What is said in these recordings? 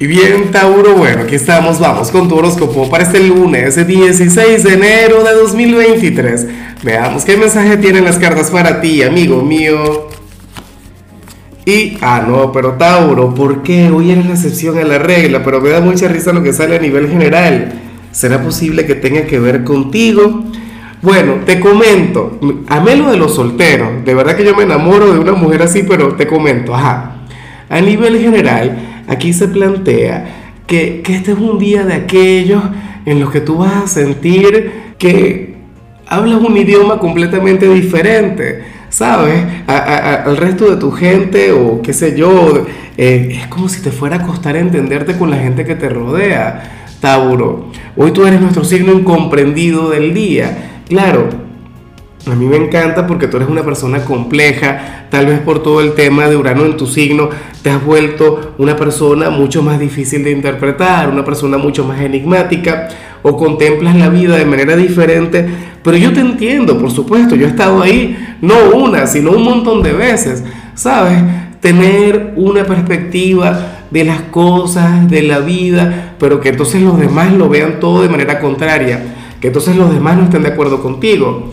Y bien, Tauro, bueno, aquí estamos, vamos con tu horóscopo para este lunes, 16 de enero de 2023. Veamos qué mensaje tienen las cartas para ti, amigo mío. Y, ah, no, pero Tauro, ¿por qué? Hoy eres la excepción a la regla, pero me da mucha risa lo que sale a nivel general. ¿Será posible que tenga que ver contigo? Bueno, te comento, amé lo de los solteros, de verdad que yo me enamoro de una mujer así, pero te comento, ajá. A nivel general, Aquí se plantea que, este es un día de aquellos en los que tú vas a sentir que hablas un idioma completamente diferente, ¿sabes? al resto de tu gente o qué sé yo, eh, es como si te fuera a costar entenderte con la gente que te rodea, Tauro. Hoy tú eres nuestro signo incomprendido del día. Claro, a mí me encanta porque tú eres una persona compleja, tal vez por todo el tema de Urano en tu signo, te has vuelto una persona mucho más difícil de interpretar, una persona mucho más enigmática, o contemplas la vida de manera diferente, pero yo te entiendo, por supuesto, yo he estado ahí, no una, sino un montón de veces, ¿sabes? Tener una perspectiva de las cosas, de la vida, pero que entonces los demás lo vean todo de manera contraria, que entonces los demás no estén de acuerdo contigo.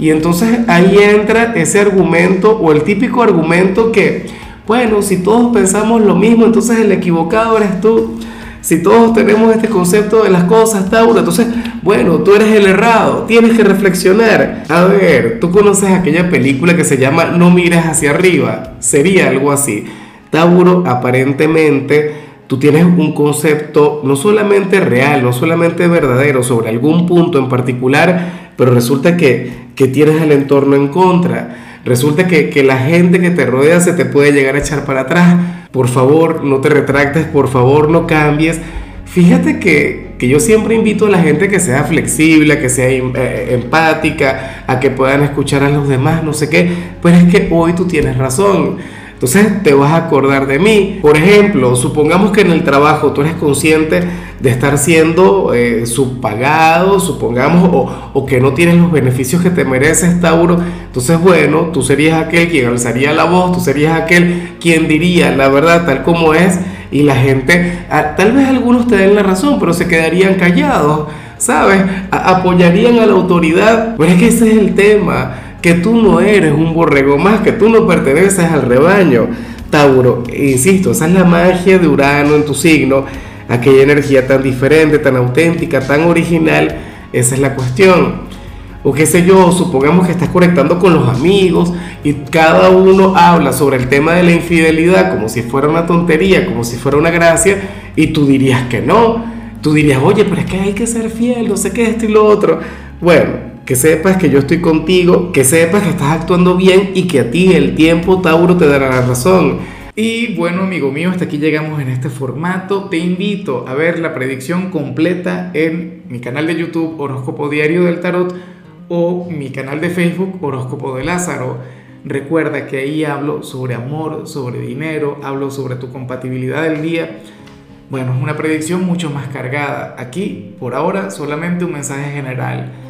Y entonces ahí entra ese argumento o el típico argumento que, bueno, si todos pensamos lo mismo, entonces el equivocado eres tú. Si todos tenemos este concepto de las cosas, Tauro, entonces, bueno, tú eres el errado, tienes que reflexionar. A ver, tú conoces aquella película que se llama No mires hacia arriba, sería algo así. Tauro, aparentemente, tú tienes un concepto no solamente real, no solamente verdadero sobre algún punto en particular, pero resulta que, tienes el entorno en contra. Resulta que, la gente que te rodea se te puede llegar a echar para atrás. Por favor, no te retractes, por favor, no cambies. Fíjate que, yo siempre invito a la gente que sea flexible, que sea eh, empática, a que puedan escuchar a los demás, no sé qué. Pero es que hoy tú tienes razón. Entonces te vas a acordar de mí. Por ejemplo, supongamos que en el trabajo tú eres consciente de estar siendo eh, subpagado, supongamos, o, que no tienes los beneficios que te mereces, Tauro. Entonces, bueno, tú serías aquel quien alzaría la voz, tú serías aquel quien diría la verdad tal como es, y la gente, ah, tal vez algunos te den la razón, pero se quedarían callados, ¿sabes? apoyarían a la autoridad. Pero es que ese es el tema que tú no eres un borrego más, que tú no perteneces al rebaño. Tauro, insisto, esa es la magia de Urano en tu signo, aquella energía tan diferente, tan auténtica, tan original, esa es la cuestión. O qué sé yo, supongamos que estás conectando con los amigos y cada uno habla sobre el tema de la infidelidad como si fuera una tontería, como si fuera una gracia, y tú dirías que no. Tú dirías, oye, pero es que hay que ser fiel, no sé qué, esto y lo otro. Bueno, que sepas que yo estoy contigo, que sepas que estás actuando bien y que a ti el tiempo, Tauro, te dará la razón. Y bueno, amigo mío, hasta aquí llegamos en este formato. Te invito a ver la predicción completa en mi canal de YouTube Horóscopo Diario del Tarot o mi canal de Facebook Horóscopo de Lázaro. Recuerda que ahí hablo sobre amor, sobre dinero, hablo sobre tu compatibilidad del día. Bueno, es una predicción mucho más cargada. Aquí, por ahora, solamente un mensaje general